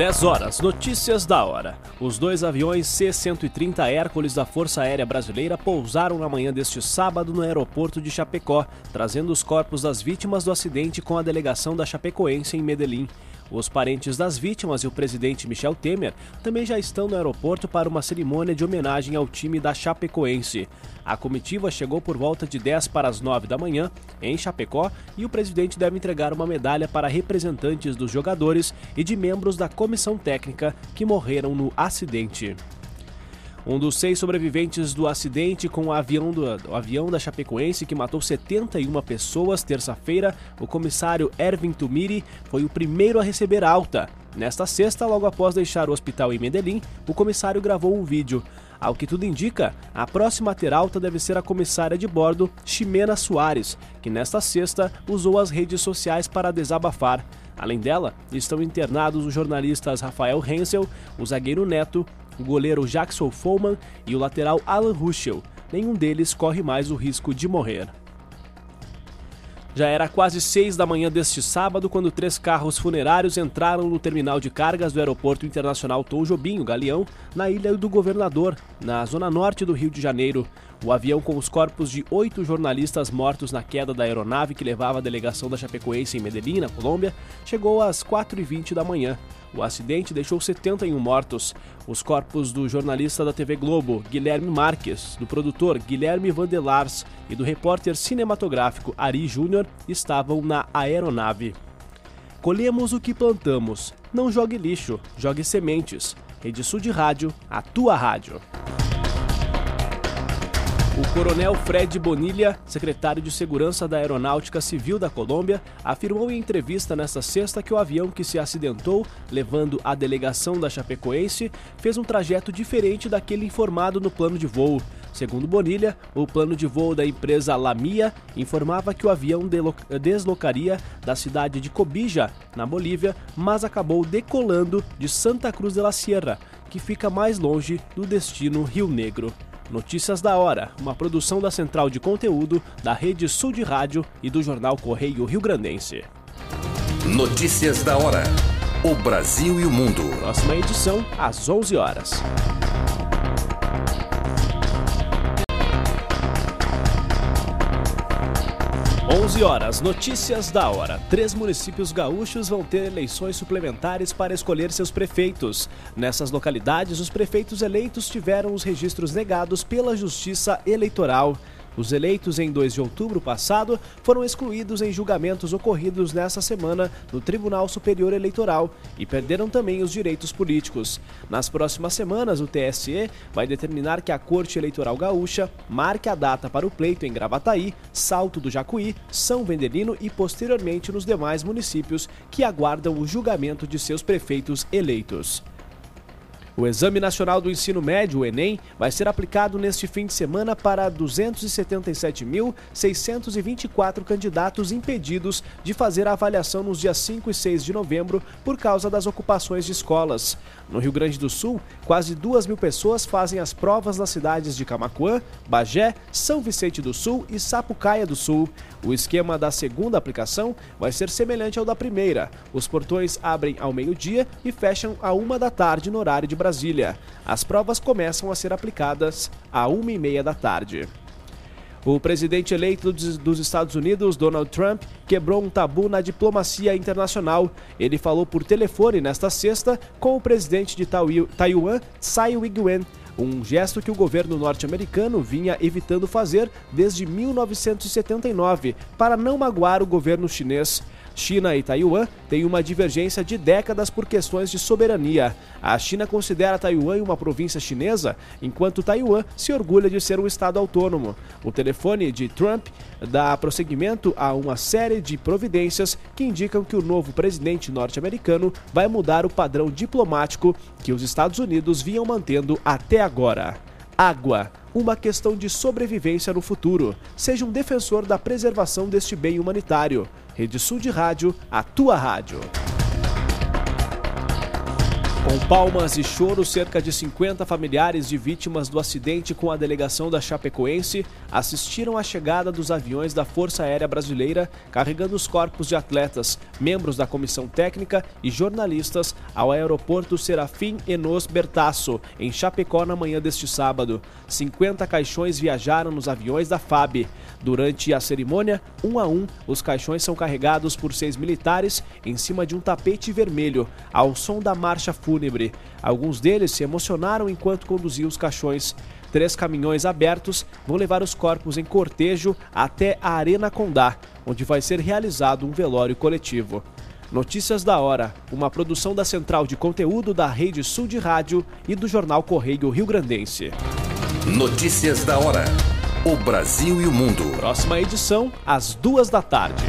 10 horas, notícias da hora. Os dois aviões C-130 Hércules da Força Aérea Brasileira pousaram na manhã deste sábado no aeroporto de Chapecó, trazendo os corpos das vítimas do acidente com a delegação da Chapecoense em Medellín. Os parentes das vítimas e o presidente Michel Temer também já estão no aeroporto para uma cerimônia de homenagem ao time da Chapecoense. A comitiva chegou por volta de 10 para as 9 da manhã em Chapecó e o presidente deve entregar uma medalha para representantes dos jogadores e de membros da comissão técnica que morreram no acidente. Um dos seis sobreviventes do acidente com o avião, do, o avião da Chapecoense, que matou 71 pessoas terça-feira, o comissário Ervin Tumiri foi o primeiro a receber alta. Nesta sexta, logo após deixar o hospital em Medellín, o comissário gravou um vídeo. Ao que tudo indica, a próxima a ter alta deve ser a comissária de bordo, Ximena Soares, que nesta sexta usou as redes sociais para desabafar. Além dela, estão internados os jornalistas Rafael Hensel, o zagueiro Neto, o goleiro Jackson Follman e o lateral Alan Ruschel. Nenhum deles corre mais o risco de morrer. Já era quase seis da manhã deste sábado quando três carros funerários entraram no terminal de cargas do Aeroporto Internacional Tom Jobim, Galeão, na Ilha do Governador, na zona norte do Rio de Janeiro. O avião com os corpos de oito jornalistas mortos na queda da aeronave que levava a delegação da Chapecoense em Medellín, na Colômbia, chegou às 4h20 da manhã. O acidente deixou 71 mortos. Os corpos do jornalista da TV Globo, Guilherme Marques, do produtor Guilherme Vandelars e do repórter cinematográfico Ari Júnior estavam na aeronave. Colhemos o que plantamos. Não jogue lixo, jogue sementes. Rede Sul de Rádio, a tua rádio. O coronel Fred Bonilha, secretário de Segurança da Aeronáutica Civil da Colômbia, afirmou em entrevista nesta sexta que o avião que se acidentou, levando a delegação da Chapecoense, fez um trajeto diferente daquele informado no plano de voo. Segundo Bonilha, o plano de voo da empresa Lamia informava que o avião deslocaria da cidade de Cobija, na Bolívia, mas acabou decolando de Santa Cruz de la Sierra, que fica mais longe do destino Rio Negro. Notícias da Hora, uma produção da Central de Conteúdo da Rede Sul de Rádio e do Jornal Correio Rio Grandense. Notícias da Hora. O Brasil e o Mundo. Próxima edição, às 11 horas. 11 horas, notícias da hora. Três municípios gaúchos vão ter eleições suplementares para escolher seus prefeitos. Nessas localidades, os prefeitos eleitos tiveram os registros negados pela Justiça Eleitoral. Os eleitos em 2 de outubro passado foram excluídos em julgamentos ocorridos nesta semana no Tribunal Superior Eleitoral e perderam também os direitos políticos. Nas próximas semanas, o TSE vai determinar que a Corte Eleitoral Gaúcha marque a data para o pleito em Gravataí, Salto do Jacuí, São Vendelino e posteriormente nos demais municípios que aguardam o julgamento de seus prefeitos eleitos. O Exame Nacional do Ensino Médio, o Enem, vai ser aplicado neste fim de semana para 277.624 candidatos impedidos de fazer a avaliação nos dias 5 e 6 de novembro por causa das ocupações de escolas. No Rio Grande do Sul, quase 2 mil pessoas fazem as provas nas cidades de Camacuã, Bagé, São Vicente do Sul e Sapucaia do Sul. O esquema da segunda aplicação vai ser semelhante ao da primeira. Os portões abrem ao meio-dia e fecham a uma da tarde no horário de Brasília. As provas começam a ser aplicadas a uma e meia da tarde. O presidente eleito dos Estados Unidos, Donald Trump, quebrou um tabu na diplomacia internacional. Ele falou por telefone nesta sexta com o presidente de Taiwan, Tsai Ing-wen, um gesto que o governo norte-americano vinha evitando fazer desde 1979 para não magoar o governo chinês. China e Taiwan têm uma divergência de décadas por questões de soberania. A China considera Taiwan uma província chinesa, enquanto Taiwan se orgulha de ser um estado autônomo. O telefone de Trump dá prosseguimento a uma série de providências que indicam que o novo presidente norte-americano vai mudar o padrão diplomático que os Estados Unidos vinham mantendo até agora. Água uma questão de sobrevivência no futuro. Seja um defensor da preservação deste bem humanitário. Rede Sul de Rádio, a tua rádio. Com palmas e choro, cerca de 50 familiares de vítimas do acidente com a delegação da Chapecoense assistiram à chegada dos aviões da Força Aérea Brasileira carregando os corpos de atletas, membros da comissão técnica e jornalistas ao aeroporto Serafim Enos Bertasso, em Chapecó, na manhã deste sábado. 50 caixões viajaram nos aviões da FAB. Durante a cerimônia, um a um, os caixões são carregados por seis militares em cima de um tapete vermelho, ao som da marcha fúnebre. Alguns deles se emocionaram enquanto conduziam os caixões. Três caminhões abertos vão levar os corpos em cortejo até a Arena Condá, onde vai ser realizado um velório coletivo. Notícias da Hora, uma produção da Central de Conteúdo da Rede Sul de Rádio e do Jornal Correio Rio Grandense. Notícias da Hora. O Brasil e o Mundo. Próxima edição, às duas da tarde.